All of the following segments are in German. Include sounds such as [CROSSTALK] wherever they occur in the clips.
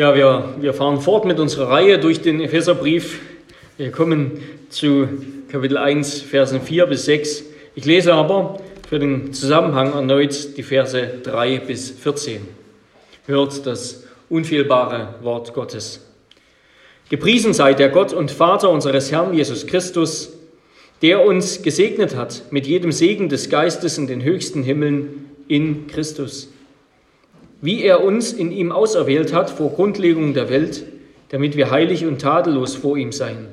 Ja, wir, wir fahren fort mit unserer Reihe durch den Epheserbrief. Wir kommen zu Kapitel 1, Versen 4 bis 6. Ich lese aber für den Zusammenhang erneut die Verse 3 bis 14. Hört das unfehlbare Wort Gottes. Gepriesen sei der Gott und Vater unseres Herrn Jesus Christus, der uns gesegnet hat mit jedem Segen des Geistes in den höchsten Himmeln in Christus wie er uns in ihm auserwählt hat vor Grundlegung der Welt, damit wir heilig und tadellos vor ihm seien.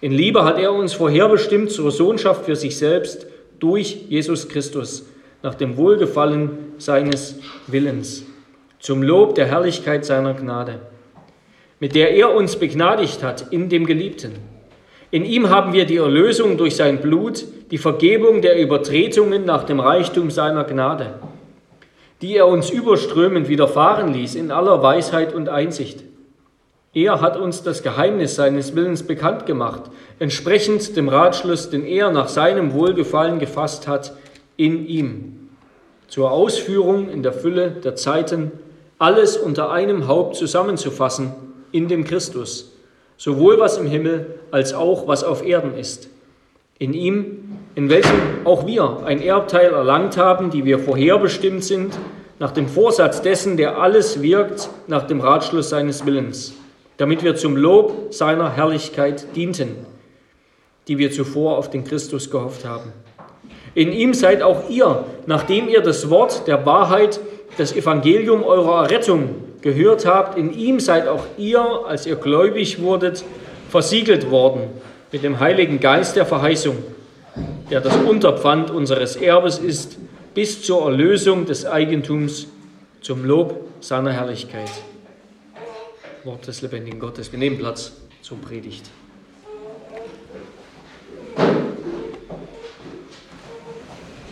In Liebe hat er uns vorherbestimmt zur Sohnschaft für sich selbst durch Jesus Christus, nach dem Wohlgefallen seines Willens, zum Lob der Herrlichkeit seiner Gnade, mit der er uns begnadigt hat in dem Geliebten. In ihm haben wir die Erlösung durch sein Blut, die Vergebung der Übertretungen nach dem Reichtum seiner Gnade die er uns überströmend widerfahren ließ in aller Weisheit und Einsicht. Er hat uns das Geheimnis seines Willens bekannt gemacht, entsprechend dem Ratschluss, den er nach seinem Wohlgefallen gefasst hat, in ihm, zur Ausführung in der Fülle der Zeiten, alles unter einem Haupt zusammenzufassen, in dem Christus, sowohl was im Himmel als auch was auf Erden ist. In ihm in welchem auch wir ein Erbteil erlangt haben, die wir vorherbestimmt sind, nach dem Vorsatz dessen, der alles wirkt, nach dem Ratschluss seines Willens, damit wir zum Lob seiner Herrlichkeit dienten, die wir zuvor auf den Christus gehofft haben. In ihm seid auch ihr, nachdem ihr das Wort der Wahrheit, das Evangelium eurer Errettung gehört habt, in ihm seid auch ihr, als ihr gläubig wurdet, versiegelt worden mit dem Heiligen Geist der Verheißung der das Unterpfand unseres Erbes ist, bis zur Erlösung des Eigentums zum Lob seiner Herrlichkeit. Wort des lebendigen Gottes. Wir nehmen Platz zur Predigt.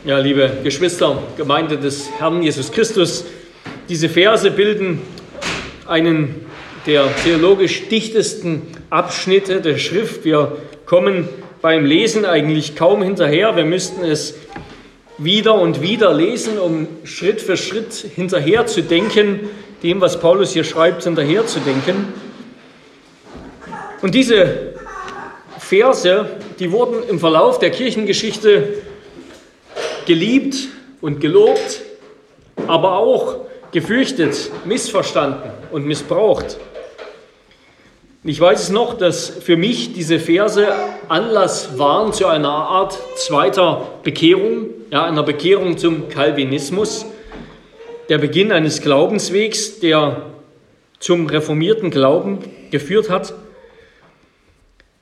Ja, liebe Geschwister, Gemeinde des Herrn Jesus Christus, diese Verse bilden einen der theologisch dichtesten Abschnitte der Schrift. Wir kommen beim Lesen eigentlich kaum hinterher. Wir müssten es wieder und wieder lesen, um Schritt für Schritt hinterher zu denken, dem, was Paulus hier schreibt, hinterher zu denken. Und diese Verse, die wurden im Verlauf der Kirchengeschichte geliebt und gelobt, aber auch gefürchtet, missverstanden und missbraucht. Ich weiß es noch, dass für mich diese Verse Anlass waren zu einer Art zweiter Bekehrung, ja, einer Bekehrung zum Calvinismus, der Beginn eines Glaubenswegs, der zum reformierten Glauben geführt hat.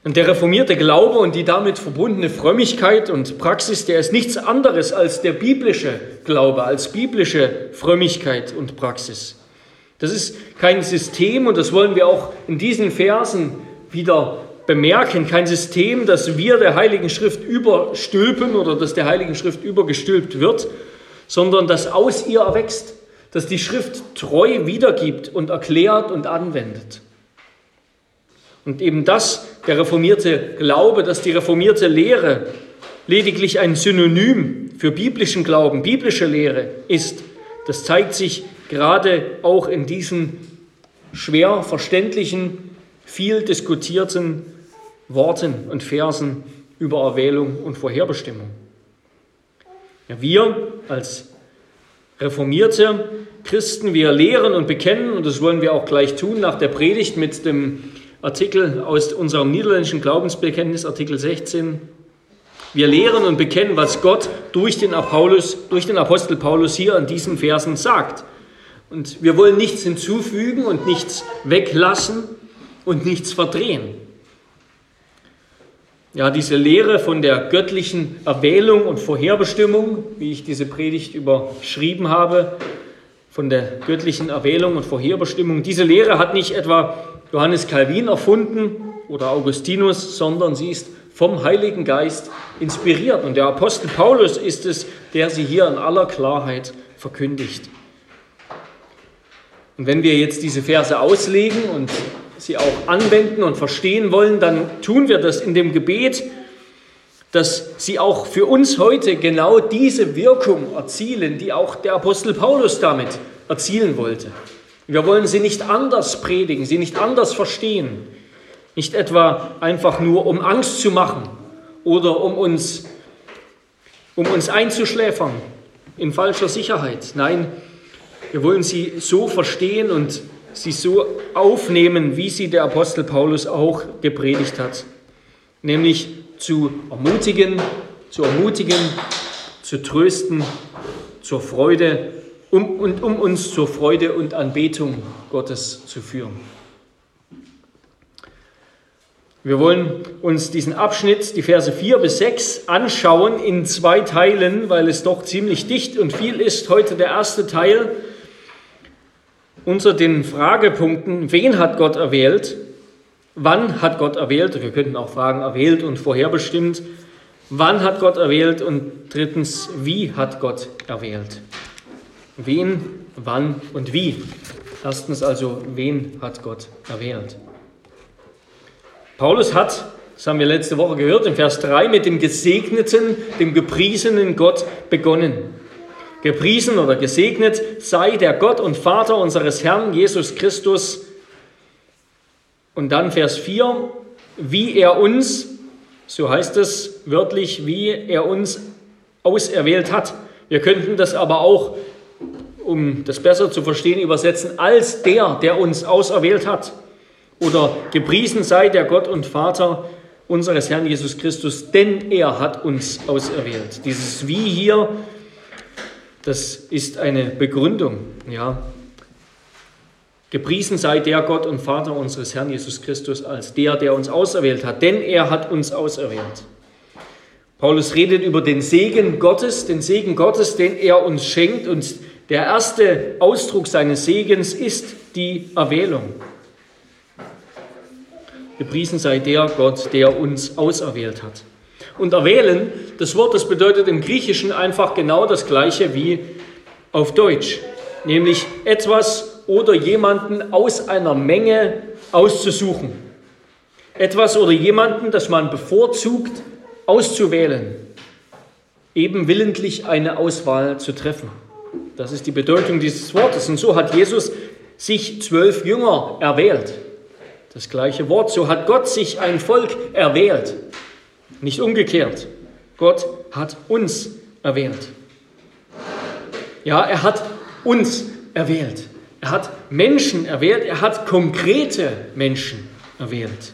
Und der reformierte Glaube und die damit verbundene Frömmigkeit und Praxis, der ist nichts anderes als der biblische Glaube, als biblische Frömmigkeit und Praxis. Das ist kein System und das wollen wir auch in diesen Versen wieder bemerken, kein System, das wir der Heiligen Schrift überstülpen oder das der Heiligen Schrift übergestülpt wird, sondern das aus ihr erwächst, das die Schrift treu wiedergibt und erklärt und anwendet. Und eben das, der reformierte Glaube, dass die reformierte Lehre lediglich ein Synonym für biblischen Glauben, biblische Lehre ist, das zeigt sich gerade auch in diesen schwer verständlichen, viel diskutierten Worten und Versen über Erwählung und Vorherbestimmung. Ja, wir als reformierte Christen, wir lehren und bekennen, und das wollen wir auch gleich tun nach der Predigt mit dem Artikel aus unserem niederländischen Glaubensbekenntnis, Artikel 16. Wir lehren und bekennen, was Gott durch den, Paulus, durch den Apostel Paulus hier in diesen Versen sagt. Und wir wollen nichts hinzufügen und nichts weglassen und nichts verdrehen. Ja, diese Lehre von der göttlichen Erwählung und Vorherbestimmung, wie ich diese Predigt überschrieben habe, von der göttlichen Erwählung und Vorherbestimmung, diese Lehre hat nicht etwa Johannes Calvin erfunden oder Augustinus, sondern sie ist vom Heiligen Geist inspiriert. Und der Apostel Paulus ist es, der sie hier in aller Klarheit verkündigt. Und wenn wir jetzt diese Verse auslegen und sie auch anwenden und verstehen wollen, dann tun wir das in dem Gebet, dass sie auch für uns heute genau diese Wirkung erzielen, die auch der Apostel Paulus damit erzielen wollte. Wir wollen sie nicht anders predigen, sie nicht anders verstehen. Nicht etwa einfach nur, um Angst zu machen oder um uns, um uns einzuschläfern in falscher Sicherheit. Nein, wir wollen sie so verstehen und sie so aufnehmen, wie sie der Apostel Paulus auch gepredigt hat. Nämlich zu ermutigen, zu ermutigen, zu trösten, zur Freude um, und um uns zur Freude und Anbetung Gottes zu führen. Wir wollen uns diesen Abschnitt, die Verse 4 bis 6, anschauen in zwei Teilen, weil es doch ziemlich dicht und viel ist. Heute der erste Teil unter den Fragepunkten, wen hat Gott erwählt? Wann hat Gott erwählt? Wir könnten auch fragen, erwählt und vorherbestimmt. Wann hat Gott erwählt? Und drittens, wie hat Gott erwählt? Wen, wann und wie? Erstens also, wen hat Gott erwählt? Paulus hat, das haben wir letzte Woche gehört, in Vers 3 mit dem gesegneten, dem gepriesenen Gott begonnen. Gepriesen oder gesegnet sei der Gott und Vater unseres Herrn Jesus Christus. Und dann Vers 4, wie er uns, so heißt es wörtlich, wie er uns auserwählt hat. Wir könnten das aber auch, um das besser zu verstehen, übersetzen, als der, der uns auserwählt hat. Oder gepriesen sei der Gott und Vater unseres Herrn Jesus Christus, denn er hat uns auserwählt. Dieses Wie hier, das ist eine Begründung. Ja. Gepriesen sei der Gott und Vater unseres Herrn Jesus Christus als der, der uns auserwählt hat, denn er hat uns auserwählt. Paulus redet über den Segen Gottes, den Segen Gottes, den er uns schenkt. Und der erste Ausdruck seines Segens ist die Erwählung. Gepriesen sei der Gott, der uns auserwählt hat. Und erwählen, das Wort, das bedeutet im Griechischen einfach genau das gleiche wie auf Deutsch, nämlich etwas oder jemanden aus einer Menge auszusuchen. Etwas oder jemanden, das man bevorzugt, auszuwählen. Eben willentlich eine Auswahl zu treffen. Das ist die Bedeutung dieses Wortes. Und so hat Jesus sich zwölf Jünger erwählt. Das gleiche Wort. So hat Gott sich ein Volk erwählt. Nicht umgekehrt. Gott hat uns erwählt. Ja, er hat uns erwählt. Er hat Menschen erwählt. Er hat konkrete Menschen erwählt.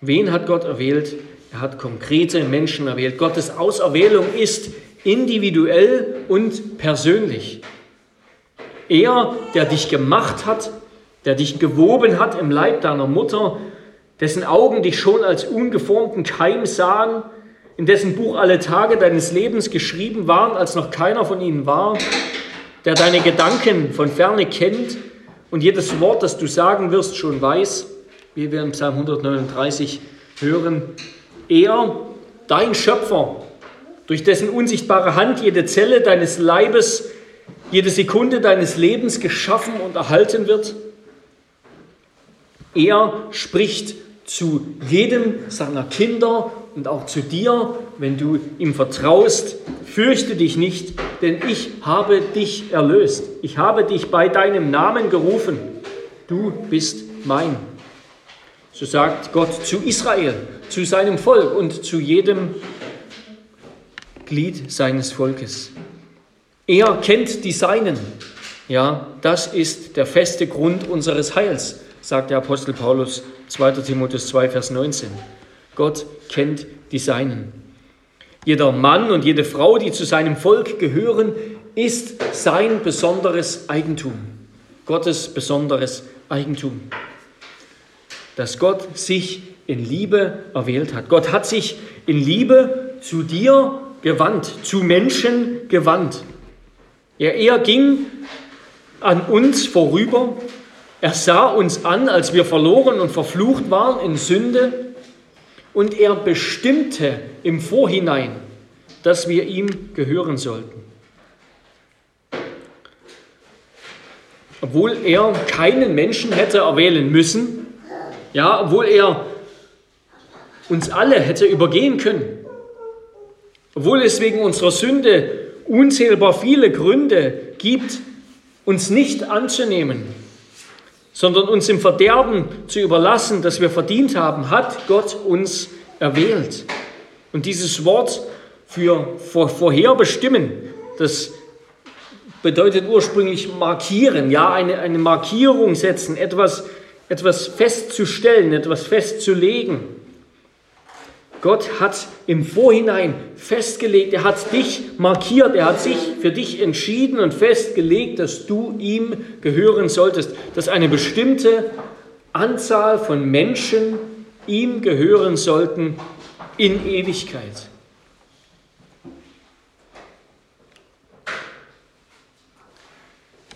Wen hat Gott erwählt? Er hat konkrete Menschen erwählt. Gottes Auserwählung ist individuell und persönlich. Er, der dich gemacht hat, der dich gewoben hat im Leib deiner Mutter, dessen Augen dich schon als ungeformten Keim sahen, in dessen Buch alle Tage deines Lebens geschrieben waren, als noch keiner von ihnen war, der deine Gedanken von ferne kennt und jedes Wort, das du sagen wirst, schon weiß, wie wir im Psalm 139 hören. Er, dein Schöpfer, durch dessen unsichtbare Hand jede Zelle deines Leibes, jede Sekunde deines Lebens geschaffen und erhalten wird, er spricht zu jedem seiner Kinder und auch zu dir, wenn du ihm vertraust, fürchte dich nicht, denn ich habe dich erlöst. Ich habe dich bei deinem Namen gerufen. Du bist mein. So sagt Gott zu Israel, zu seinem Volk und zu jedem Glied seines Volkes. Er kennt die Seinen. Ja, das ist der feste Grund unseres Heils sagt der Apostel Paulus 2. Timotheus 2, Vers 19. Gott kennt die Seinen. Jeder Mann und jede Frau, die zu seinem Volk gehören, ist sein besonderes Eigentum. Gottes besonderes Eigentum. Dass Gott sich in Liebe erwählt hat. Gott hat sich in Liebe zu dir gewandt, zu Menschen gewandt. Er, er ging an uns vorüber er sah uns an, als wir verloren und verflucht waren in Sünde, und er bestimmte im Vorhinein, dass wir ihm gehören sollten. Obwohl er keinen Menschen hätte erwählen müssen, ja, obwohl er uns alle hätte übergehen können, obwohl es wegen unserer Sünde unzählbar viele Gründe gibt, uns nicht anzunehmen, sondern uns im Verderben zu überlassen, das wir verdient haben, hat Gott uns erwählt. Und dieses Wort für vorherbestimmen, das bedeutet ursprünglich markieren, ja, eine, eine Markierung setzen, etwas, etwas festzustellen, etwas festzulegen. Gott hat im Vorhinein festgelegt, er hat dich markiert, er hat sich für dich entschieden und festgelegt, dass du ihm gehören solltest, dass eine bestimmte Anzahl von Menschen ihm gehören sollten in Ewigkeit.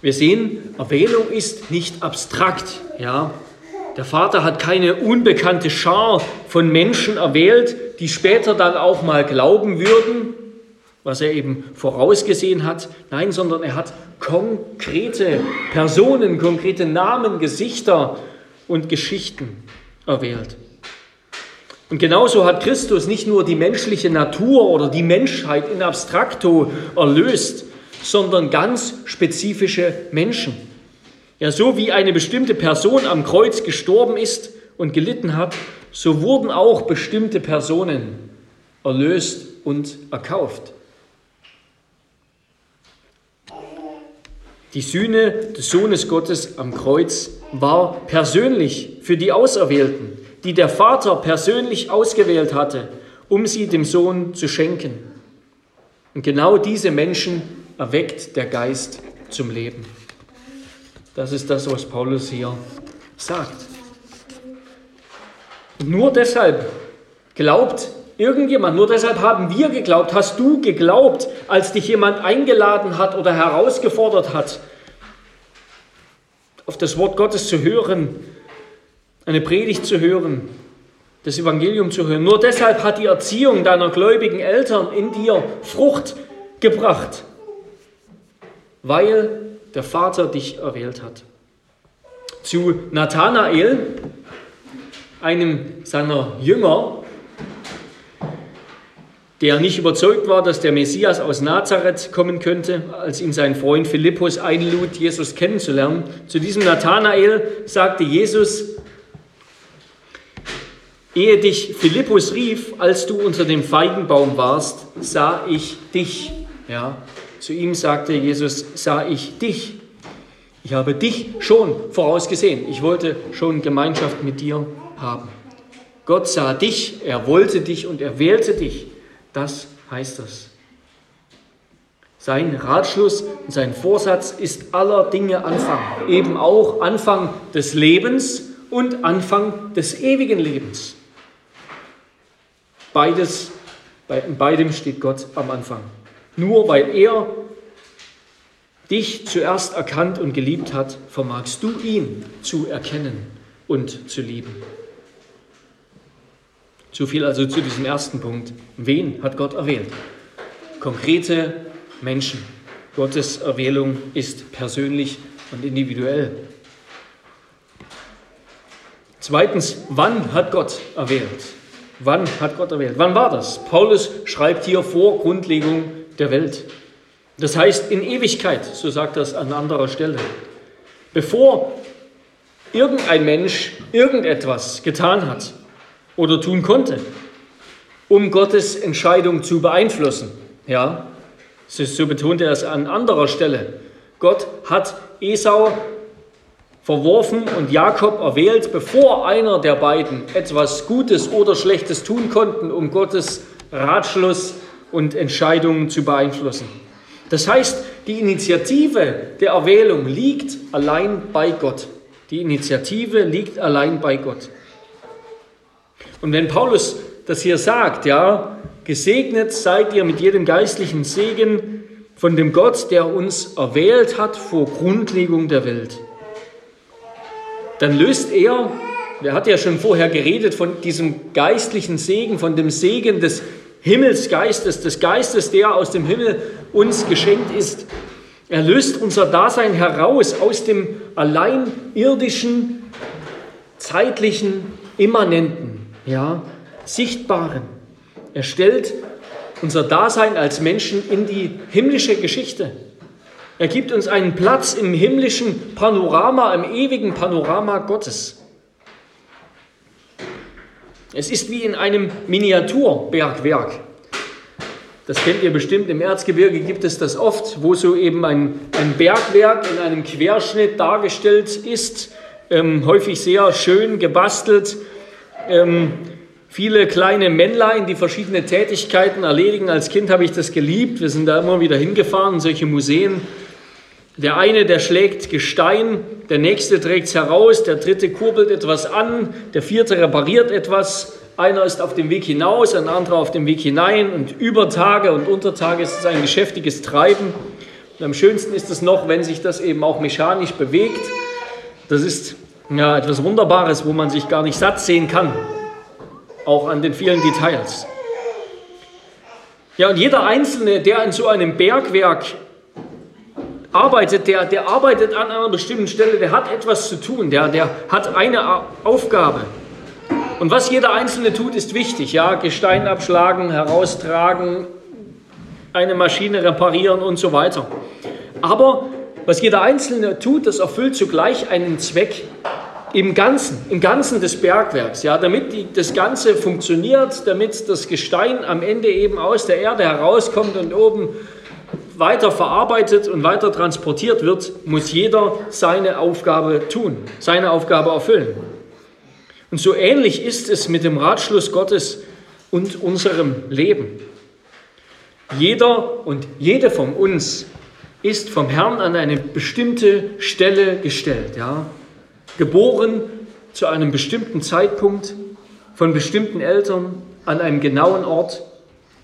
Wir sehen, Erwählung ist nicht abstrakt. Ja? Der Vater hat keine unbekannte Schar von Menschen erwählt, die später dann auch mal glauben würden, was er eben vorausgesehen hat. Nein, sondern er hat konkrete Personen, konkrete Namen, Gesichter und Geschichten erwählt. Und genauso hat Christus nicht nur die menschliche Natur oder die Menschheit in abstrakto erlöst, sondern ganz spezifische Menschen. Ja, so wie eine bestimmte Person am Kreuz gestorben ist und gelitten hat, so wurden auch bestimmte Personen erlöst und erkauft. Die Sühne des Sohnes Gottes am Kreuz war persönlich für die Auserwählten, die der Vater persönlich ausgewählt hatte, um sie dem Sohn zu schenken. Und genau diese Menschen erweckt der Geist zum Leben. Das ist das, was Paulus hier sagt. Nur deshalb glaubt irgendjemand, nur deshalb haben wir geglaubt, hast du geglaubt, als dich jemand eingeladen hat oder herausgefordert hat, auf das Wort Gottes zu hören, eine Predigt zu hören, das Evangelium zu hören. Nur deshalb hat die Erziehung deiner gläubigen Eltern in dir Frucht gebracht weil der Vater dich erwählt hat. Zu Nathanael, einem seiner Jünger, der nicht überzeugt war, dass der Messias aus Nazareth kommen könnte, als ihn sein Freund Philippus einlud, Jesus kennenzulernen. Zu diesem Nathanael sagte Jesus, ehe dich Philippus rief, als du unter dem Feigenbaum warst, sah ich dich. Ja, zu ihm sagte Jesus, sah ich dich. Ich habe dich schon vorausgesehen. Ich wollte schon Gemeinschaft mit dir haben. Gott sah dich, er wollte dich und er wählte dich. Das heißt das. Sein Ratschluss und sein Vorsatz ist aller Dinge Anfang. Eben auch Anfang des Lebens und Anfang des ewigen Lebens. Beides, bei beidem steht Gott am Anfang. Nur weil er dich zuerst erkannt und geliebt hat, vermagst du ihn zu erkennen und zu lieben. Zu viel also zu diesem ersten Punkt. Wen hat Gott erwählt? Konkrete Menschen. Gottes Erwählung ist persönlich und individuell. Zweitens, wann hat Gott erwählt? Wann hat Gott erwählt? Wann war das? Paulus schreibt hier vor Grundlegung der Welt. Das heißt in Ewigkeit, so sagt es an anderer Stelle. Bevor irgendein Mensch irgendetwas getan hat oder tun konnte, um Gottes Entscheidung zu beeinflussen. Ja, so betont er es an anderer Stelle. Gott hat Esau verworfen und Jakob erwählt, bevor einer der beiden etwas Gutes oder Schlechtes tun konnten, um Gottes Ratschluss und Entscheidungen zu beeinflussen. Das heißt, die Initiative der Erwählung liegt allein bei Gott. Die Initiative liegt allein bei Gott. Und wenn Paulus das hier sagt, ja, gesegnet seid ihr mit jedem geistlichen Segen von dem Gott, der uns erwählt hat vor Grundlegung der Welt, dann löst er, er hat ja schon vorher geredet von diesem geistlichen Segen, von dem Segen des Himmelsgeistes, des Geistes, der aus dem Himmel uns geschenkt ist. Er löst unser Dasein heraus aus dem allein irdischen, zeitlichen, immanenten, ja, sichtbaren. Er stellt unser Dasein als Menschen in die himmlische Geschichte. Er gibt uns einen Platz im himmlischen Panorama, im ewigen Panorama Gottes. Es ist wie in einem Miniaturbergwerk. Das kennt ihr bestimmt, im Erzgebirge gibt es das oft, wo so eben ein, ein Bergwerk in einem Querschnitt dargestellt ist, ähm, häufig sehr schön gebastelt. Ähm, viele kleine Männlein, die verschiedene Tätigkeiten erledigen. Als Kind habe ich das geliebt. Wir sind da immer wieder hingefahren, solche Museen. Der eine, der schlägt Gestein, der nächste trägt es heraus, der dritte kurbelt etwas an, der vierte repariert etwas. Einer ist auf dem Weg hinaus, ein anderer auf dem Weg hinein und über Tage und unter Tage ist es ein geschäftiges Treiben. Und am schönsten ist es noch, wenn sich das eben auch mechanisch bewegt. Das ist ja, etwas Wunderbares, wo man sich gar nicht satt sehen kann, auch an den vielen Details. Ja, und jeder Einzelne, der in so einem Bergwerk arbeitet, der, der arbeitet an einer bestimmten Stelle, der hat etwas zu tun, der, der hat eine Aufgabe. Und was jeder Einzelne tut, ist wichtig. Ja, Gestein abschlagen, heraustragen, eine Maschine reparieren und so weiter. Aber was jeder Einzelne tut, das erfüllt zugleich einen Zweck im Ganzen, im Ganzen des Bergwerks, ja, damit die, das Ganze funktioniert, damit das Gestein am Ende eben aus der Erde herauskommt und oben weiter verarbeitet und weiter transportiert wird, muss jeder seine Aufgabe tun, seine Aufgabe erfüllen. Und so ähnlich ist es mit dem Ratschluss Gottes und unserem Leben. Jeder und jede von uns ist vom Herrn an eine bestimmte Stelle gestellt, ja. Geboren zu einem bestimmten Zeitpunkt, von bestimmten Eltern, an einem genauen Ort,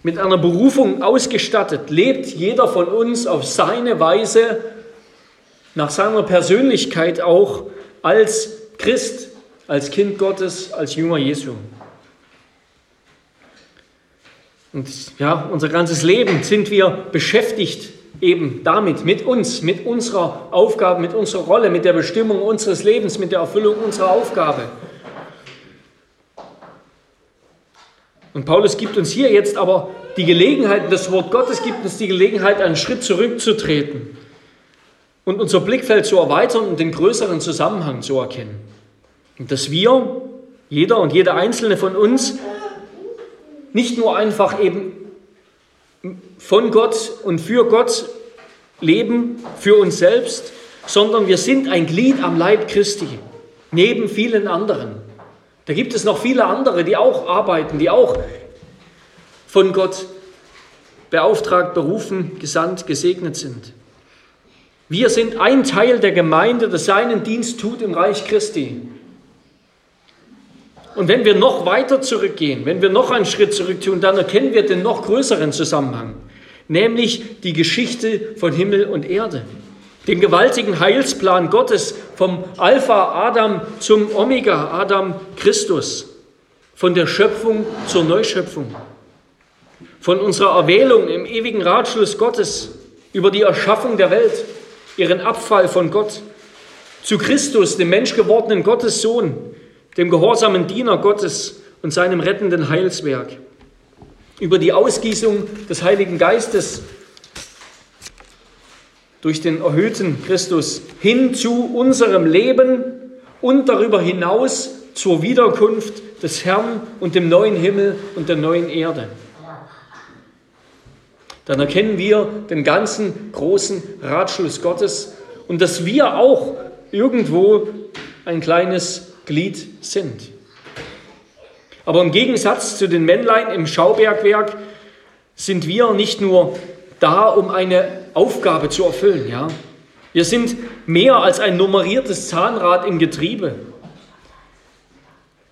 mit einer Berufung ausgestattet, lebt jeder von uns auf seine Weise, nach seiner Persönlichkeit auch als Christ, als Kind Gottes, als Jünger Jesu. Und ja, unser ganzes Leben sind wir beschäftigt eben damit, mit uns, mit unserer Aufgabe, mit unserer Rolle, mit der Bestimmung unseres Lebens, mit der Erfüllung unserer Aufgabe. Und Paulus gibt uns hier jetzt aber die Gelegenheit, das Wort Gottes gibt uns die Gelegenheit, einen Schritt zurückzutreten und unser Blickfeld zu erweitern und den größeren Zusammenhang zu erkennen. Und dass wir, jeder und jeder einzelne von uns, nicht nur einfach eben von Gott und für Gott leben, für uns selbst, sondern wir sind ein Glied am Leib Christi, neben vielen anderen. Da gibt es noch viele andere, die auch arbeiten, die auch von Gott beauftragt, berufen, gesandt, gesegnet sind. Wir sind ein Teil der Gemeinde, das seinen Dienst tut im Reich Christi. Und wenn wir noch weiter zurückgehen, wenn wir noch einen Schritt zurück tun, dann erkennen wir den noch größeren Zusammenhang, nämlich die Geschichte von Himmel und Erde. Den gewaltigen Heilsplan Gottes vom Alpha Adam zum Omega Adam Christus, von der Schöpfung zur Neuschöpfung, von unserer Erwählung im ewigen Ratschluss Gottes über die Erschaffung der Welt, ihren Abfall von Gott, zu Christus, dem menschgewordenen Gottessohn, dem gehorsamen Diener Gottes und seinem rettenden Heilswerk, über die Ausgießung des Heiligen Geistes durch den erhöhten Christus hin zu unserem Leben und darüber hinaus zur Wiederkunft des Herrn und dem neuen Himmel und der neuen Erde. Dann erkennen wir den ganzen großen Ratschluss Gottes und dass wir auch irgendwo ein kleines Glied sind. Aber im Gegensatz zu den Männlein im Schaubergwerk sind wir nicht nur da, um eine Aufgabe zu erfüllen. Ja? Wir sind mehr als ein nummeriertes Zahnrad im Getriebe.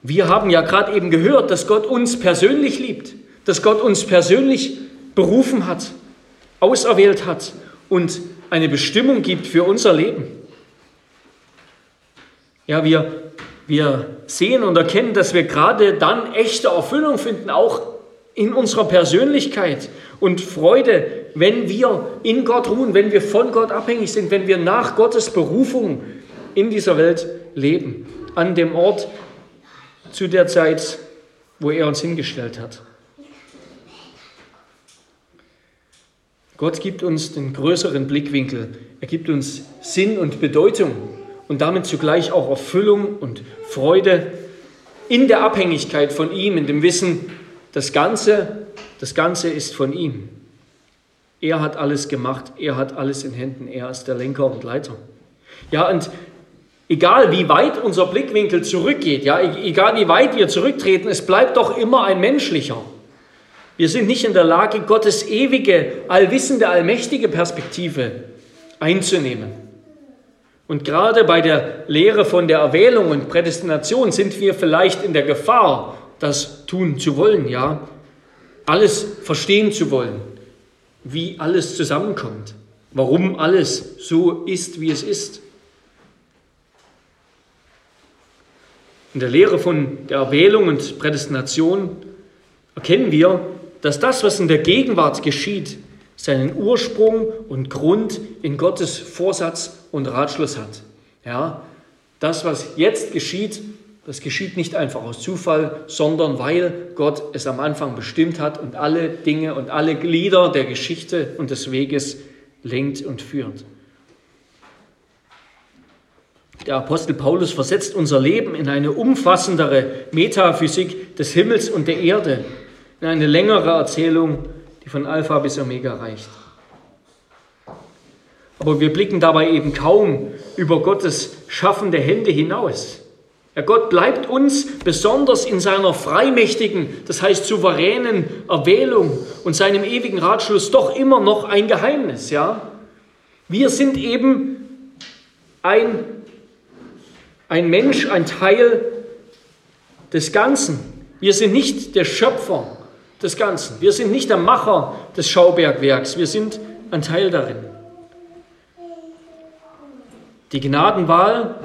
Wir haben ja gerade eben gehört, dass Gott uns persönlich liebt, dass Gott uns persönlich berufen hat, auserwählt hat und eine Bestimmung gibt für unser Leben. Ja, wir wir sehen und erkennen, dass wir gerade dann echte Erfüllung finden, auch in unserer Persönlichkeit und Freude, wenn wir in Gott ruhen, wenn wir von Gott abhängig sind, wenn wir nach Gottes Berufung in dieser Welt leben, an dem Ort zu der Zeit, wo er uns hingestellt hat. Gott gibt uns den größeren Blickwinkel. Er gibt uns Sinn und Bedeutung und damit zugleich auch Erfüllung und Freude in der Abhängigkeit von ihm, in dem Wissen, das Ganze, das Ganze ist von ihm. Er hat alles gemacht, er hat alles in Händen, er ist der Lenker und Leiter. Ja, und egal wie weit unser Blickwinkel zurückgeht, ja, e-, egal wie weit wir zurücktreten, es bleibt doch immer ein menschlicher. Wir sind nicht in der Lage, Gottes ewige, allwissende, allmächtige Perspektive einzunehmen. Und gerade bei der Lehre von der Erwählung und Prädestination sind wir vielleicht in der Gefahr, das tun zu wollen, ja, alles verstehen zu wollen, wie alles zusammenkommt, warum alles so ist, wie es ist. In der Lehre von der Erwählung und Prädestination erkennen wir, dass das, was in der Gegenwart geschieht, seinen Ursprung und Grund in Gottes Vorsatz und Ratschluss hat. Ja, das, was jetzt geschieht, das geschieht nicht einfach aus Zufall, sondern weil Gott es am Anfang bestimmt hat und alle Dinge und alle Glieder der Geschichte und des Weges lenkt und führt. Der Apostel Paulus versetzt unser Leben in eine umfassendere Metaphysik des Himmels und der Erde, in eine längere Erzählung, die von Alpha bis Omega reicht. Aber wir blicken dabei eben kaum über Gottes schaffende Hände hinaus. Ja, Gott bleibt uns besonders in seiner freimächtigen, das heißt souveränen Erwählung und seinem ewigen Ratschluss doch immer noch ein Geheimnis. Ja? Wir sind eben ein, ein Mensch, ein Teil des Ganzen. Wir sind nicht der Schöpfer des Ganzen. Wir sind nicht der Macher des Schaubergwerks. Wir sind ein Teil darin. Die Gnadenwahl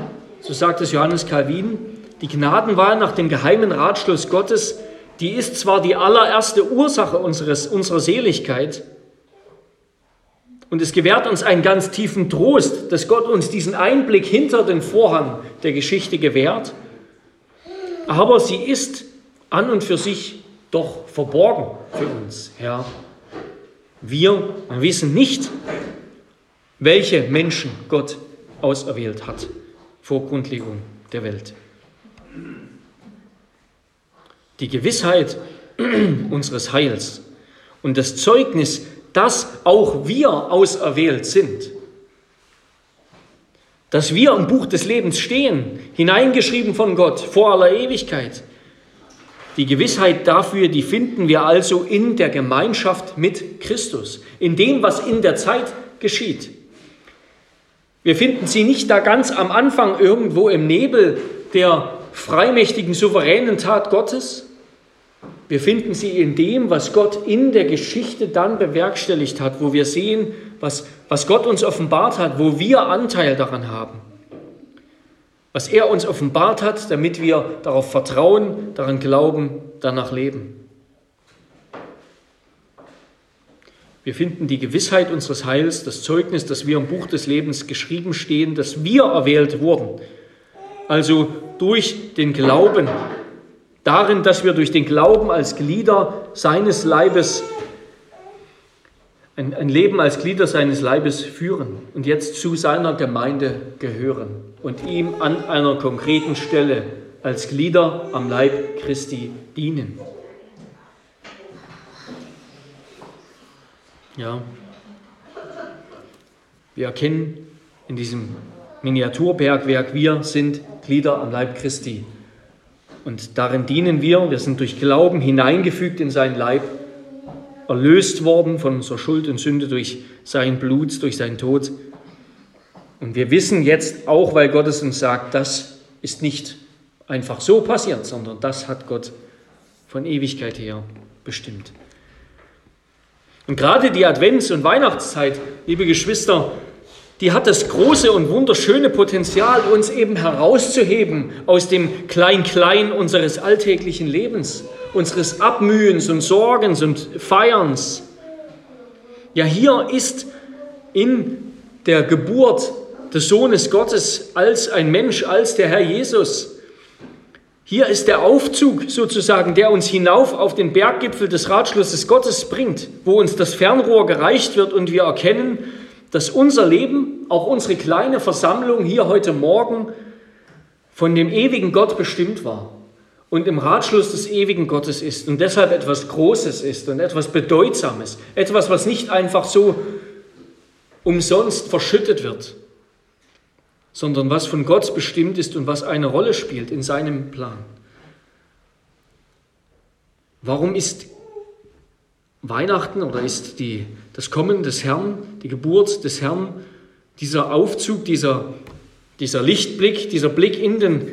so sagt es Johannes Calvin, die Gnadenwahl nach dem geheimen Ratschluss Gottes, die ist zwar die allererste Ursache unseres, unserer Seligkeit, und es gewährt uns einen ganz tiefen Trost, dass Gott uns diesen Einblick hinter den Vorhang der Geschichte gewährt. Aber sie ist an und für sich doch verborgen für uns, Herr. Wir wissen nicht, welche Menschen Gott auserwählt hat vor Grundlegung der Welt. Die Gewissheit [CLEARS THROAT] unseres Heils und das Zeugnis, dass auch wir auserwählt sind, dass wir im Buch des Lebens stehen, hineingeschrieben von Gott vor aller Ewigkeit. Die Gewissheit dafür, die finden wir also in der Gemeinschaft mit Christus, in dem, was in der Zeit geschieht. Wir finden sie nicht da ganz am Anfang irgendwo im Nebel der freimächtigen, souveränen Tat Gottes. Wir finden sie in dem, was Gott in der Geschichte dann bewerkstelligt hat, wo wir sehen, was, was Gott uns offenbart hat, wo wir Anteil daran haben. Was er uns offenbart hat, damit wir darauf vertrauen, daran glauben, danach leben. Wir finden die Gewissheit unseres Heils, das Zeugnis, dass wir im Buch des Lebens geschrieben stehen, dass wir erwählt wurden. Also durch den Glauben, darin, dass wir durch den Glauben als Glieder seines Leibes, ein, ein Leben als Glieder seines Leibes führen und jetzt zu seiner Gemeinde gehören und ihm an einer konkreten Stelle als Glieder am Leib Christi dienen. Ja. Wir erkennen in diesem Miniaturbergwerk, wir sind Glieder am Leib Christi. Und darin dienen wir, wir sind durch Glauben hineingefügt in seinen Leib, erlöst worden von unserer Schuld und Sünde durch sein Blut, durch seinen Tod. Und wir wissen jetzt auch, weil Gott es uns sagt, das ist nicht einfach so passiert, sondern das hat Gott von Ewigkeit her bestimmt. Und gerade die Advents- und Weihnachtszeit, liebe Geschwister, die hat das große und wunderschöne Potenzial, uns eben herauszuheben aus dem Klein-Klein unseres alltäglichen Lebens, unseres Abmühens und Sorgens und Feierns. Ja, hier ist in der Geburt des Sohnes Gottes als ein Mensch, als der Herr Jesus, Hier ist der Aufzug sozusagen, der uns hinauf auf den Berggipfel des Ratschlusses Gottes bringt, wo uns das Fernrohr gereicht wird und wir erkennen, dass unser Leben, auch unsere kleine Versammlung hier heute Morgen, von dem ewigen Gott bestimmt war und im Ratschluss des ewigen Gottes ist und deshalb etwas Großes ist und etwas Bedeutsames, etwas, was nicht einfach so umsonst verschüttet wird, sondern was von Gott bestimmt ist und was eine Rolle spielt in seinem Plan. Warum ist Weihnachten oder ist die, das Kommen des Herrn, die Geburt des Herrn, dieser Aufzug, dieser, dieser Lichtblick, dieser Blick in den,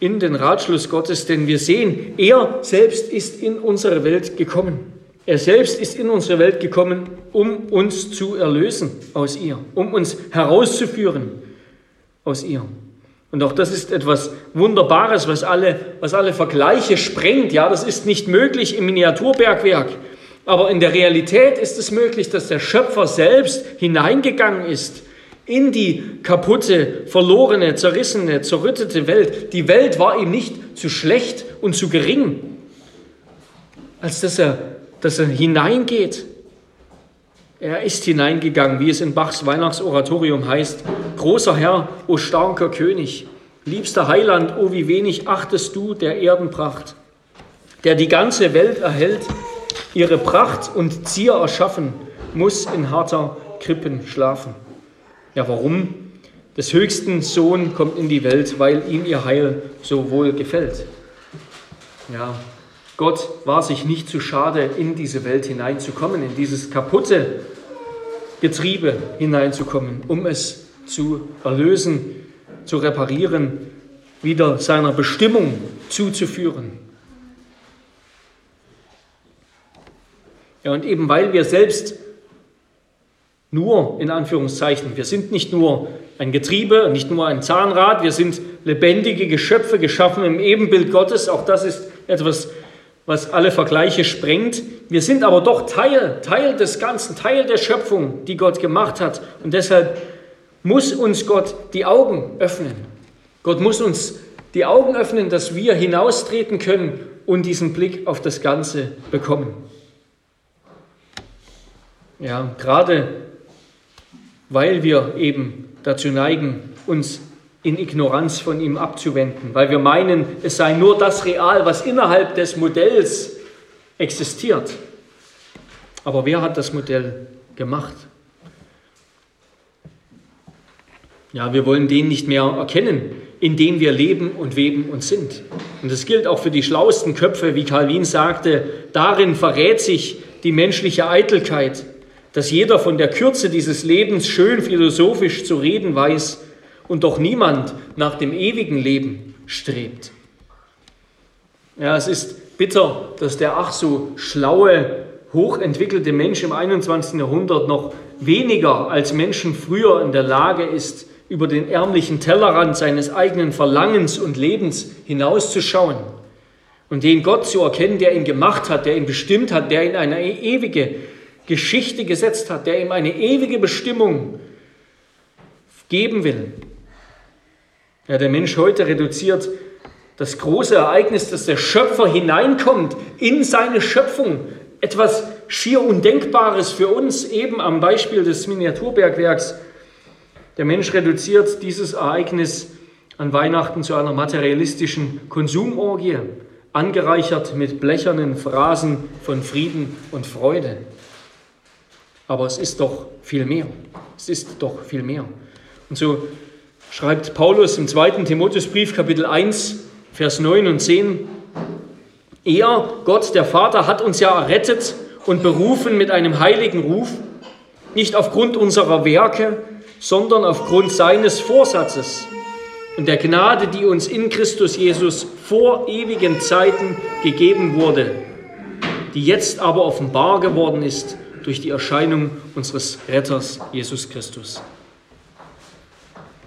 in den Ratschluss Gottes, denn wir sehen, er selbst ist in unsere Welt gekommen. Er selbst ist in unsere Welt gekommen, um uns zu erlösen aus ihr, um uns herauszuführen aus ihr. Und auch das ist etwas Wunderbares, was alle, was alle Vergleiche sprengt. Ja, das ist nicht möglich im Miniaturbergwerk. Aber in der Realität ist es möglich, dass der Schöpfer selbst hineingegangen ist in die kaputte, verlorene, zerrissene, zerrüttete Welt. Die Welt war ihm nicht zu schlecht und zu gering, als dass er, dass er hineingeht er ist hineingegangen, wie es in Bachs Weihnachtsoratorium heißt. Großer Herr, o starker König, liebster Heiland, o wie wenig achtest du der Erdenpracht, der die ganze Welt erhält, ihre Pracht und Zier erschaffen, muss in harter Krippen schlafen. Ja, warum? Des höchsten Sohn kommt in die Welt, weil ihm ihr Heil so wohl gefällt. Ja, Gott war sich nicht zu schade, in diese Welt hineinzukommen, in dieses kaputte, Getriebe hineinzukommen, um es zu erlösen, zu reparieren, wieder seiner Bestimmung zuzuführen. Ja, und eben weil wir selbst nur, in Anführungszeichen, wir sind nicht nur ein Getriebe, nicht nur ein Zahnrad, wir sind lebendige Geschöpfe, geschaffen im Ebenbild Gottes, auch das ist etwas was alle Vergleiche sprengt. Wir sind aber doch Teil, Teil des Ganzen, Teil der Schöpfung, die Gott gemacht hat. Und deshalb muss uns Gott die Augen öffnen. Gott muss uns die Augen öffnen, dass wir hinaustreten können und diesen Blick auf das Ganze bekommen. Ja, gerade weil wir eben dazu neigen, uns in Ignoranz von ihm abzuwenden, weil wir meinen, es sei nur das real, was innerhalb des Modells existiert. Aber wer hat das Modell gemacht? Ja, wir wollen den nicht mehr erkennen, in dem wir leben und weben und sind. Und das gilt auch für die schlauesten Köpfe, wie Calvin sagte, darin verrät sich die menschliche Eitelkeit, dass jeder von der Kürze dieses Lebens schön philosophisch zu reden weiß und doch niemand nach dem ewigen Leben strebt. Ja, es ist bitter, dass der ach so schlaue, hochentwickelte Mensch im 21. Jahrhundert noch weniger als Menschen früher in der Lage ist, über den ärmlichen Tellerrand seines eigenen Verlangens und Lebens hinauszuschauen und den Gott zu erkennen, der ihn gemacht hat, der ihn bestimmt hat, der ihn eine ewige Geschichte gesetzt hat, der ihm eine ewige Bestimmung geben will. Ja, der Mensch heute reduziert das große Ereignis, dass der Schöpfer hineinkommt in seine Schöpfung. Etwas schier Undenkbares für uns, eben am Beispiel des Miniaturbergwerks. Der Mensch reduziert dieses Ereignis an Weihnachten zu einer materialistischen Konsumorgie, angereichert mit blechernen Phrasen von Frieden und Freude. Aber es ist doch viel mehr. Es ist doch viel mehr. Und so schreibt Paulus im zweiten Timotheusbrief Kapitel 1, Vers 9 und 10, er, Gott der Vater, hat uns ja errettet und berufen mit einem heiligen Ruf, nicht aufgrund unserer Werke, sondern aufgrund seines Vorsatzes und der Gnade, die uns in Christus Jesus vor ewigen Zeiten gegeben wurde, die jetzt aber offenbar geworden ist durch die Erscheinung unseres Retters Jesus Christus.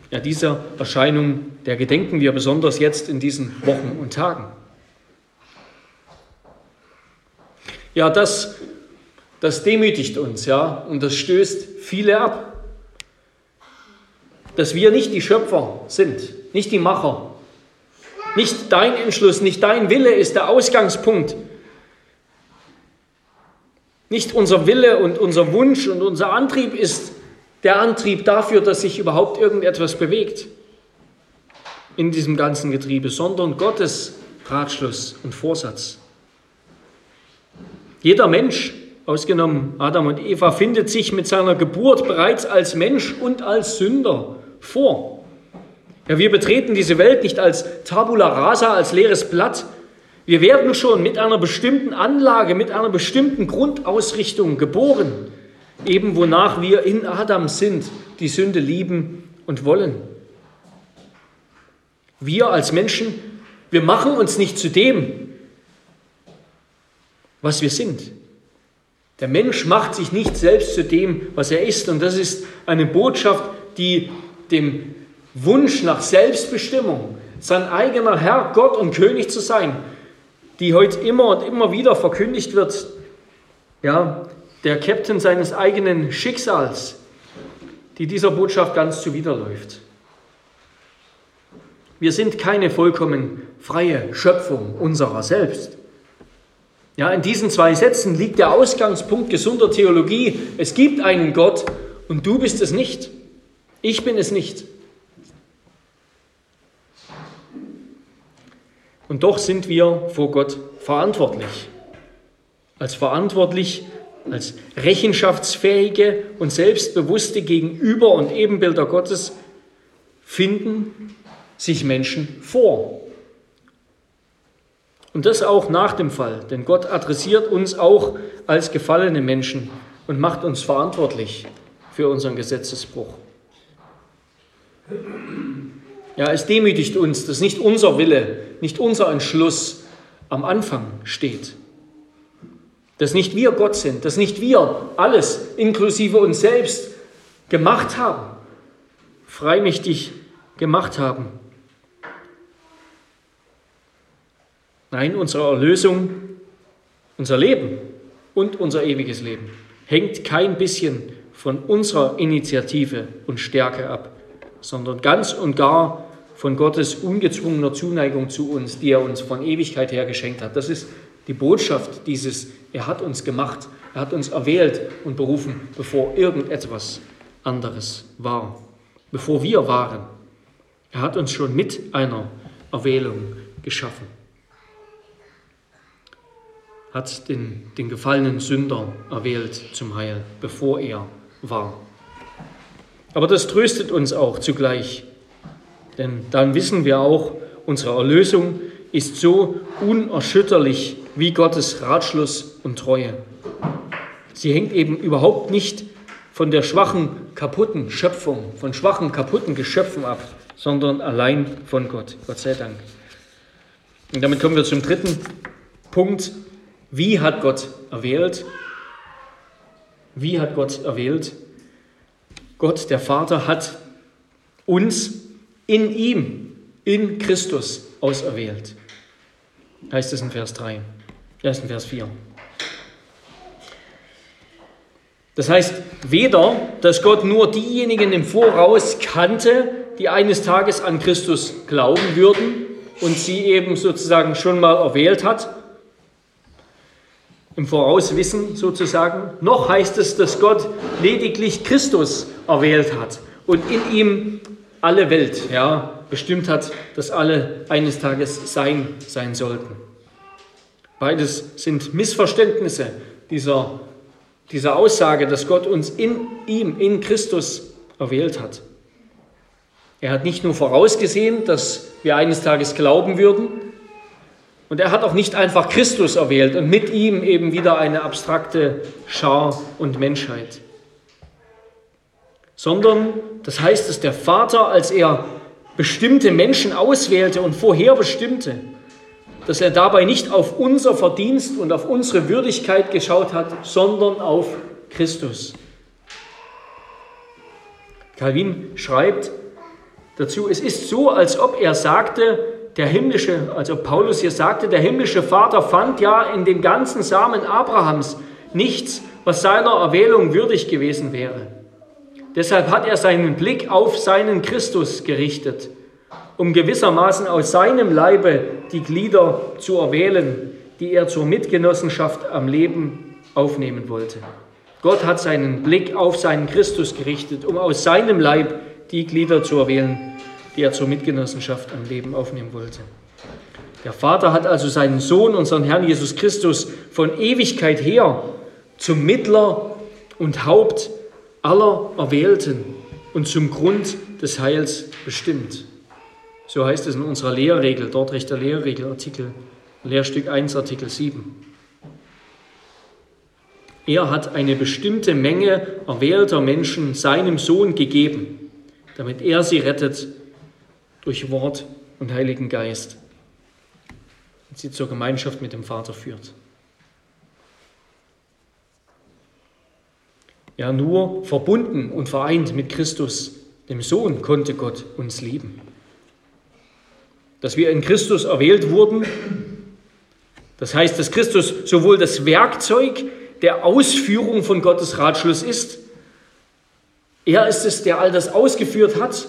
Ja, dieser Erscheinung, der gedenken wir besonders jetzt in diesen Wochen und Tagen. Ja, das, das demütigt uns, ja, und das stößt viele ab. Dass wir nicht die Schöpfer sind, nicht die Macher, Nicht dein Entschluss, nicht dein Wille ist der Ausgangspunkt. Nicht unser Wille und unser Wunsch und unser Antrieb ist der Antrieb dafür, dass sich überhaupt irgendetwas bewegt in diesem ganzen Getriebe, sondern Gottes Ratschluss und Vorsatz. Jeder Mensch, ausgenommen Adam und Eva, findet sich mit seiner Geburt bereits als Mensch und als Sünder vor. Ja, wir betreten diese Welt nicht als Tabula rasa, als leeres Blatt. Wir werden schon mit einer bestimmten Anlage, mit einer bestimmten Grundausrichtung geboren, eben wonach wir in Adam sind, die Sünde lieben und wollen. Wir als Menschen, wir machen uns nicht zu dem, was wir sind. Der Mensch macht sich nicht selbst zu dem, was er ist. Und das ist eine Botschaft, die dem Wunsch nach Selbstbestimmung, sein eigener Herr, Gott und König zu sein, die heute immer und immer wieder verkündigt wird. Ja, der Captain seines eigenen Schicksals, die dieser Botschaft ganz zuwiderläuft. Wir sind keine vollkommen freie Schöpfung unserer selbst. Ja, in diesen zwei Sätzen liegt der Ausgangspunkt gesunder Theologie. Es gibt einen Gott und du bist es nicht. Ich bin es nicht. Und doch sind wir vor Gott verantwortlich. Als verantwortlich, als rechenschaftsfähige und selbstbewusste Gegenüber und Ebenbilder Gottes finden sich Menschen vor. Und das auch nach dem Fall, denn Gott adressiert uns auch als gefallene Menschen und macht uns verantwortlich für unseren Gesetzesbruch. Ja, es demütigt uns, dass nicht unser Wille, nicht unser Entschluss am Anfang steht. Dass nicht wir Gott sind, dass nicht wir alles inklusive uns selbst gemacht haben, freimächtig gemacht haben. Nein, unsere Erlösung, unser Leben und unser ewiges Leben hängt kein bisschen von unserer Initiative und Stärke ab, sondern ganz und gar von Gottes ungezwungener Zuneigung zu uns, die er uns von Ewigkeit her geschenkt hat. Das ist die Botschaft dieses, er hat uns gemacht, er hat uns erwählt und berufen, bevor irgendetwas anderes war, bevor wir waren. Er hat uns schon mit einer Erwählung geschaffen, hat den, den gefallenen Sünder erwählt zum Heil, bevor er war. Aber das tröstet uns auch zugleich, denn dann wissen wir auch, unsere Erlösung ist so unerschütterlich wie Gottes Ratschluss und Treue. Sie hängt eben überhaupt nicht von der schwachen, kaputten Schöpfung, von schwachen, kaputten Geschöpfen ab, sondern allein von Gott. Gott sei Dank. Und damit kommen wir zum dritten Punkt. Wie hat Gott erwählt? Wie hat Gott erwählt? Gott, der Vater, hat uns in ihm, in Christus auserwählt. Heißt es in Vers 3, erst in Vers 4. Das heißt weder, dass Gott nur diejenigen im Voraus kannte, die eines Tages an Christus glauben würden und sie eben sozusagen schon mal erwählt hat, im Vorauswissen sozusagen, noch heißt es, dass Gott lediglich Christus erwählt hat und in ihm alle Welt ja, bestimmt hat, dass alle eines Tages sein sein sollten. Beides sind Missverständnisse dieser, dieser Aussage, dass Gott uns in ihm, in Christus erwählt hat. Er hat nicht nur vorausgesehen, dass wir eines Tages glauben würden, und er hat auch nicht einfach Christus erwählt und mit ihm eben wieder eine abstrakte Schar und Menschheit sondern das heißt, dass der Vater, als er bestimmte Menschen auswählte und vorherbestimmte, dass er dabei nicht auf unser Verdienst und auf unsere Würdigkeit geschaut hat, sondern auf Christus. Calvin schreibt dazu, es ist so, als ob er sagte, der himmlische, also Paulus hier sagte, der himmlische Vater fand ja in dem ganzen Samen Abrahams nichts, was seiner Erwählung würdig gewesen wäre. Deshalb hat er seinen Blick auf seinen Christus gerichtet um gewissermaßen aus seinem Leibe die Glieder zu erwählen, die er zur Mitgenossenschaft am Leben aufnehmen wollte. Gott hat seinen Blick auf seinen Christus gerichtet, um aus seinem Leib die Glieder zu erwählen, die er zur Mitgenossenschaft am Leben aufnehmen wollte. Der Vater hat also seinen Sohn, unseren Herrn Jesus Christus, von Ewigkeit her zum Mittler und Haupt aller Erwählten und zum Grund des Heils bestimmt. So heißt es in unserer Lehrregel, dort Richter Lehrregel, Artikel, Lehrstück 1, Artikel 7. Er hat eine bestimmte Menge erwählter Menschen seinem Sohn gegeben, damit er sie rettet durch Wort und Heiligen Geist und sie zur Gemeinschaft mit dem Vater führt. Ja, nur verbunden und vereint mit Christus, dem Sohn, konnte Gott uns lieben. Dass wir in Christus erwählt wurden, das heißt, dass Christus sowohl das Werkzeug der Ausführung von Gottes Ratschluss ist, er ist es, der all das ausgeführt hat,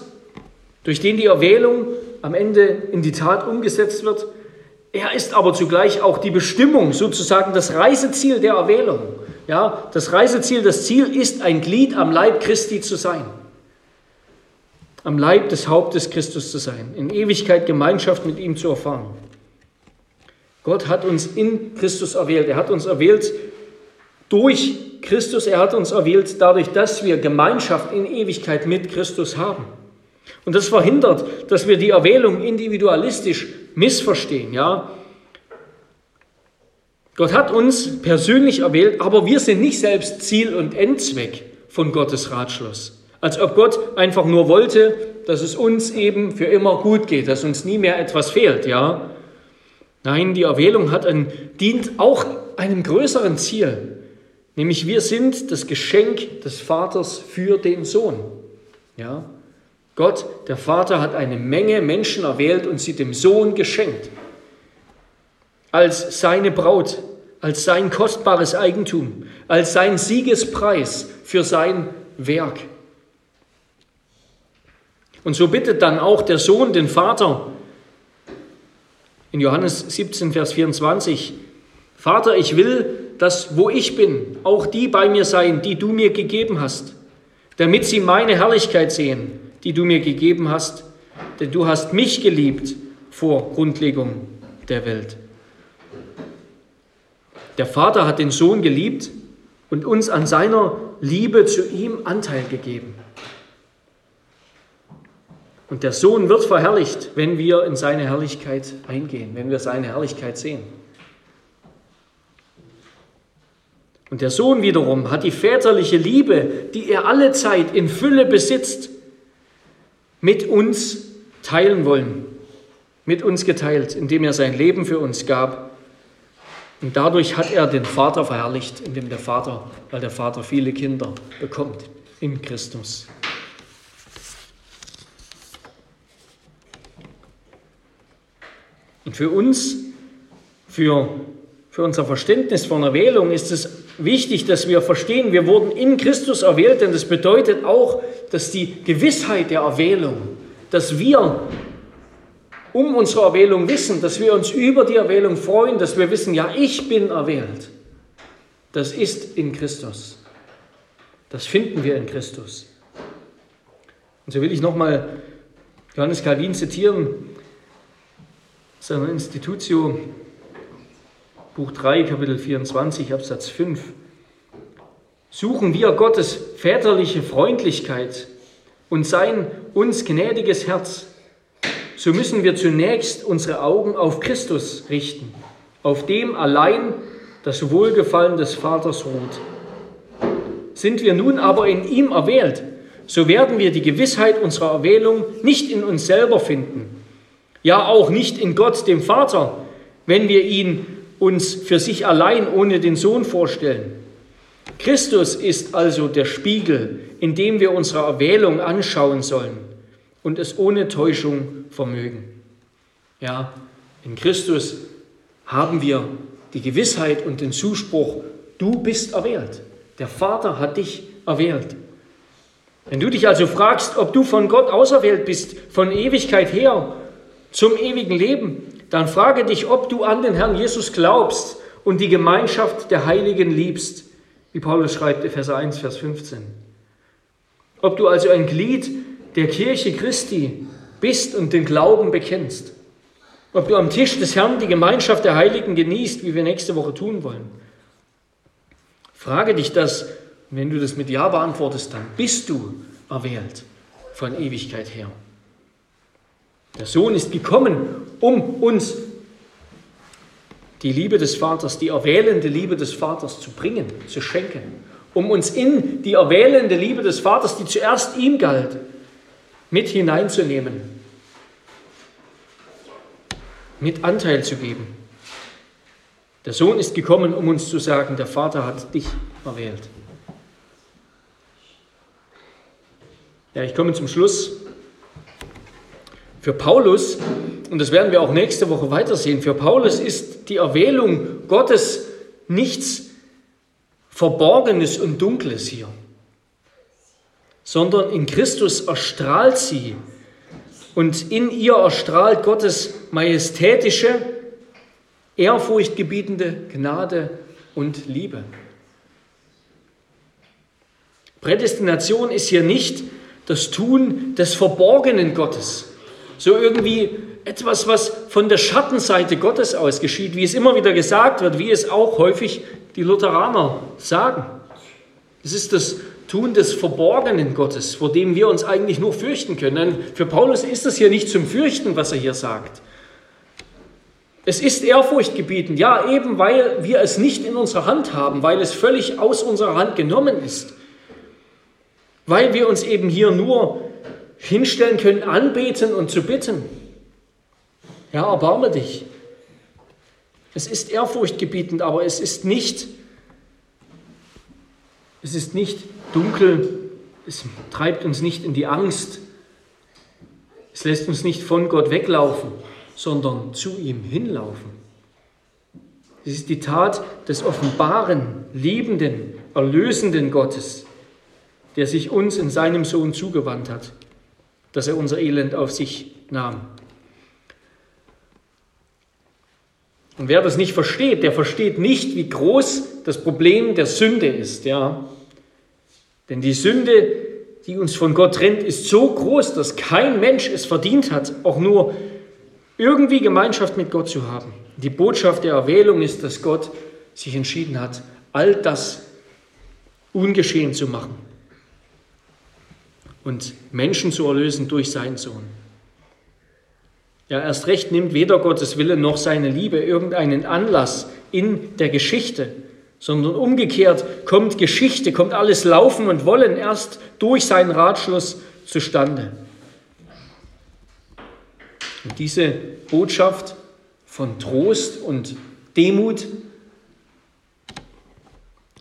durch den die Erwählung am Ende in die Tat umgesetzt wird. Er ist aber zugleich auch die Bestimmung, sozusagen das Reiseziel der Erwählung. Ja, das Reiseziel, das Ziel ist, ein Glied am Leib Christi zu sein. Am Leib des Hauptes Christus zu sein, in Ewigkeit Gemeinschaft mit ihm zu erfahren. Gott hat uns in Christus erwählt. Er hat uns erwählt durch Christus. Er hat uns erwählt dadurch, dass wir Gemeinschaft in Ewigkeit mit Christus haben. Und das verhindert, dass wir die Erwählung individualistisch missverstehen. Ja? Gott hat uns persönlich erwählt, aber wir sind nicht selbst Ziel und Endzweck von Gottes Ratschluss. Als ob Gott einfach nur wollte, dass es uns eben für immer gut geht, dass uns nie mehr etwas fehlt. Ja? Nein, die Erwählung hat ein, dient auch einem größeren Ziel, nämlich wir sind das Geschenk des Vaters für den Sohn. Ja? Gott, der Vater, hat eine Menge Menschen erwählt und sie dem Sohn geschenkt. Als seine Braut, als sein kostbares Eigentum, als sein Siegespreis für sein Werk. Und so bittet dann auch der Sohn den Vater in Johannes 17, Vers 24, Vater, ich will, dass wo ich bin, auch die bei mir seien, die du mir gegeben hast, damit sie meine Herrlichkeit sehen die du mir gegeben hast, denn du hast mich geliebt vor Grundlegung der Welt. Der Vater hat den Sohn geliebt und uns an seiner Liebe zu ihm Anteil gegeben. Und der Sohn wird verherrlicht, wenn wir in seine Herrlichkeit eingehen, wenn wir seine Herrlichkeit sehen. Und der Sohn wiederum hat die väterliche Liebe, die er alle Zeit in Fülle besitzt, mit uns teilen wollen, mit uns geteilt, indem er sein Leben für uns gab. Und dadurch hat er den Vater verherrlicht, indem der Vater, weil der Vater viele Kinder bekommt in Christus. Und für uns, für, für unser Verständnis von Erwählung ist es wichtig, dass wir verstehen, wir wurden in Christus erwählt, denn das bedeutet auch, dass die Gewissheit der Erwählung, dass wir um unsere Erwählung wissen, dass wir uns über die Erwählung freuen, dass wir wissen, ja, ich bin erwählt. Das ist in Christus. Das finden wir in Christus. Und so will ich nochmal Johannes Calvin zitieren, seiner Institutio Buch 3, Kapitel 24, Absatz 5. Suchen wir Gottes väterliche Freundlichkeit und sein uns gnädiges Herz, so müssen wir zunächst unsere Augen auf Christus richten, auf dem allein das Wohlgefallen des Vaters ruht. Sind wir nun aber in ihm erwählt, so werden wir die Gewissheit unserer Erwählung nicht in uns selber finden, ja auch nicht in Gott, dem Vater, wenn wir ihn uns für sich allein ohne den Sohn vorstellen. Christus ist also der Spiegel, in dem wir unsere Erwählung anschauen sollen und es ohne Täuschung vermögen. Ja, in Christus haben wir die Gewissheit und den Zuspruch, du bist erwählt. Der Vater hat dich erwählt. Wenn du dich also fragst, ob du von Gott auserwählt bist, von Ewigkeit her zum ewigen Leben, dann frage dich, ob du an den Herrn Jesus glaubst und die Gemeinschaft der Heiligen liebst, wie Paulus schreibt, Epheser 1, Vers 15. Ob du also ein Glied der Kirche Christi bist und den Glauben bekennst. Ob du am Tisch des Herrn die Gemeinschaft der Heiligen genießt, wie wir nächste Woche tun wollen. Frage dich das, wenn du das mit Ja beantwortest, dann bist du erwählt von Ewigkeit her. Der Sohn ist gekommen, um uns die Liebe des Vaters, die erwählende Liebe des Vaters zu bringen, zu schenken, um uns in die erwählende Liebe des Vaters, die zuerst ihm galt, mit hineinzunehmen, mit Anteil zu geben. Der Sohn ist gekommen, um uns zu sagen, der Vater hat dich erwählt. Ja, ich komme zum Schluss. Für Paulus, und das werden wir auch nächste Woche weitersehen, für Paulus ist die Erwählung Gottes nichts Verborgenes und Dunkles hier, sondern in Christus erstrahlt sie und in ihr erstrahlt Gottes majestätische, ehrfurchtgebietende Gnade und Liebe. Prädestination ist hier nicht das Tun des verborgenen Gottes, so irgendwie etwas, was von der Schattenseite Gottes aus geschieht, wie es immer wieder gesagt wird, wie es auch häufig die Lutheraner sagen. Es ist das Tun des verborgenen Gottes, vor dem wir uns eigentlich nur fürchten können. Für Paulus ist das hier nicht zum Fürchten, was er hier sagt. Es ist ehrfurchtgebietend, ja, eben weil wir es nicht in unserer Hand haben, weil es völlig aus unserer Hand genommen ist, weil wir uns eben hier nur hinstellen können, anbeten und zu bitten. Ja, erbarme dich. Es ist ehrfurchtgebietend, aber es ist nicht, es ist nicht dunkel, es treibt uns nicht in die Angst, es lässt uns nicht von Gott weglaufen, sondern zu ihm hinlaufen. Es ist die Tat des offenbaren, liebenden, erlösenden Gottes, der sich uns in seinem Sohn zugewandt hat dass er unser Elend auf sich nahm. Und wer das nicht versteht, der versteht nicht, wie groß das Problem der Sünde ist. Ja? Denn die Sünde, die uns von Gott trennt, ist so groß, dass kein Mensch es verdient hat, auch nur irgendwie Gemeinschaft mit Gott zu haben. Die Botschaft der Erwählung ist, dass Gott sich entschieden hat, all das ungeschehen zu machen und Menschen zu erlösen durch seinen Sohn. Ja, erst recht nimmt weder Gottes Wille noch seine Liebe irgendeinen Anlass in der Geschichte, sondern umgekehrt kommt Geschichte, kommt alles Laufen und Wollen erst durch seinen Ratschluss zustande. Und diese Botschaft von Trost und Demut,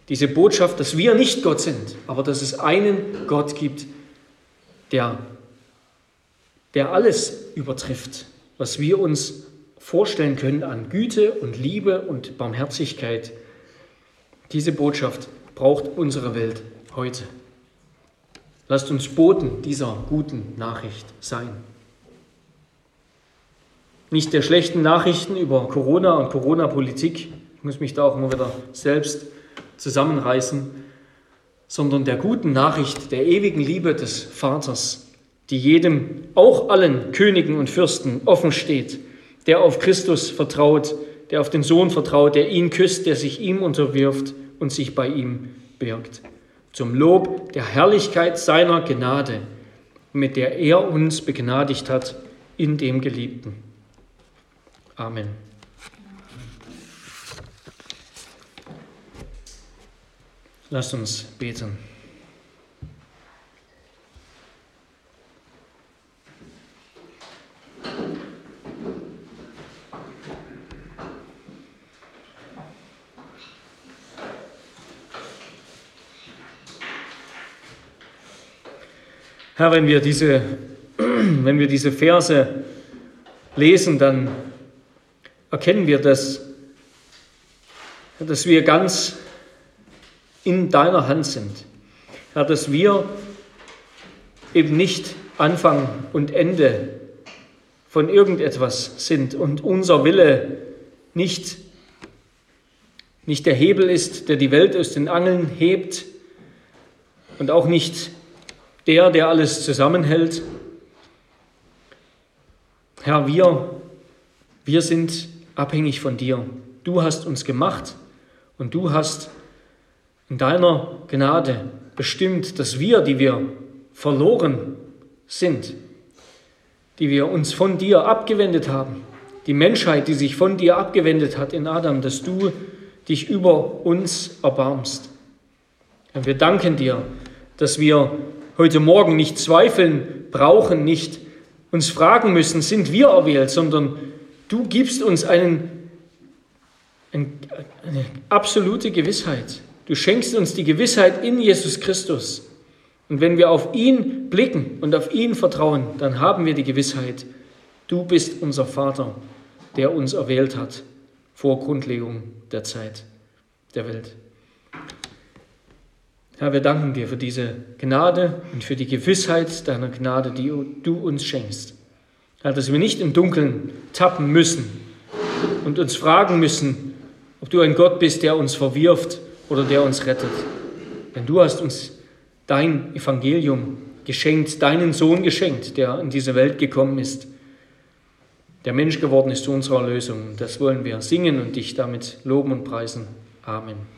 diese Botschaft, dass wir nicht Gott sind, aber dass es einen Gott gibt, der, der alles übertrifft, was wir uns vorstellen können an Güte und Liebe und Barmherzigkeit. Diese Botschaft braucht unsere Welt heute. Lasst uns Boten dieser guten Nachricht sein. Nicht der schlechten Nachrichten über Corona und Corona-Politik, ich muss mich da auch immer wieder selbst zusammenreißen, sondern der guten Nachricht der ewigen Liebe des Vaters, die jedem, auch allen Königen und Fürsten offen steht, der auf Christus vertraut, der auf den Sohn vertraut, der ihn küsst, der sich ihm unterwirft und sich bei ihm birgt. Zum Lob der Herrlichkeit seiner Gnade, mit der er uns begnadigt hat in dem Geliebten. Amen. Lasst uns beten. Herr, wenn wir diese, [CLEARS THROAT] wenn wir diese Verse lesen, dann erkennen wir, dass, dass wir ganz in deiner Hand sind. Herr, dass wir eben nicht Anfang und Ende von irgendetwas sind und unser Wille nicht, nicht der Hebel ist, der die Welt aus den Angeln hebt und auch nicht der, der alles zusammenhält. Herr, wir, wir sind abhängig von dir. Du hast uns gemacht und du hast in deiner Gnade bestimmt, dass wir, die wir verloren sind, die wir uns von dir abgewendet haben, die Menschheit, die sich von dir abgewendet hat in Adam, dass du dich über uns erbarmst. Und wir danken dir, dass wir heute Morgen nicht zweifeln brauchen, nicht uns fragen müssen, sind wir erwählt, sondern du gibst uns einen, eine absolute Gewissheit. Du schenkst uns die Gewissheit in Jesus Christus. Und wenn wir auf ihn blicken und auf ihn vertrauen, dann haben wir die Gewissheit, du bist unser Vater, der uns erwählt hat vor Grundlegung der Zeit der Welt. Herr, wir danken dir für diese Gnade und für die Gewissheit deiner Gnade, die du uns schenkst. Herr, dass wir nicht im Dunkeln tappen müssen und uns fragen müssen, ob du ein Gott bist, der uns verwirft oder der uns rettet. Denn du hast uns dein Evangelium geschenkt, deinen Sohn geschenkt, der in diese Welt gekommen ist, der Mensch geworden ist zu unserer Erlösung. Das wollen wir singen und dich damit loben und preisen. Amen.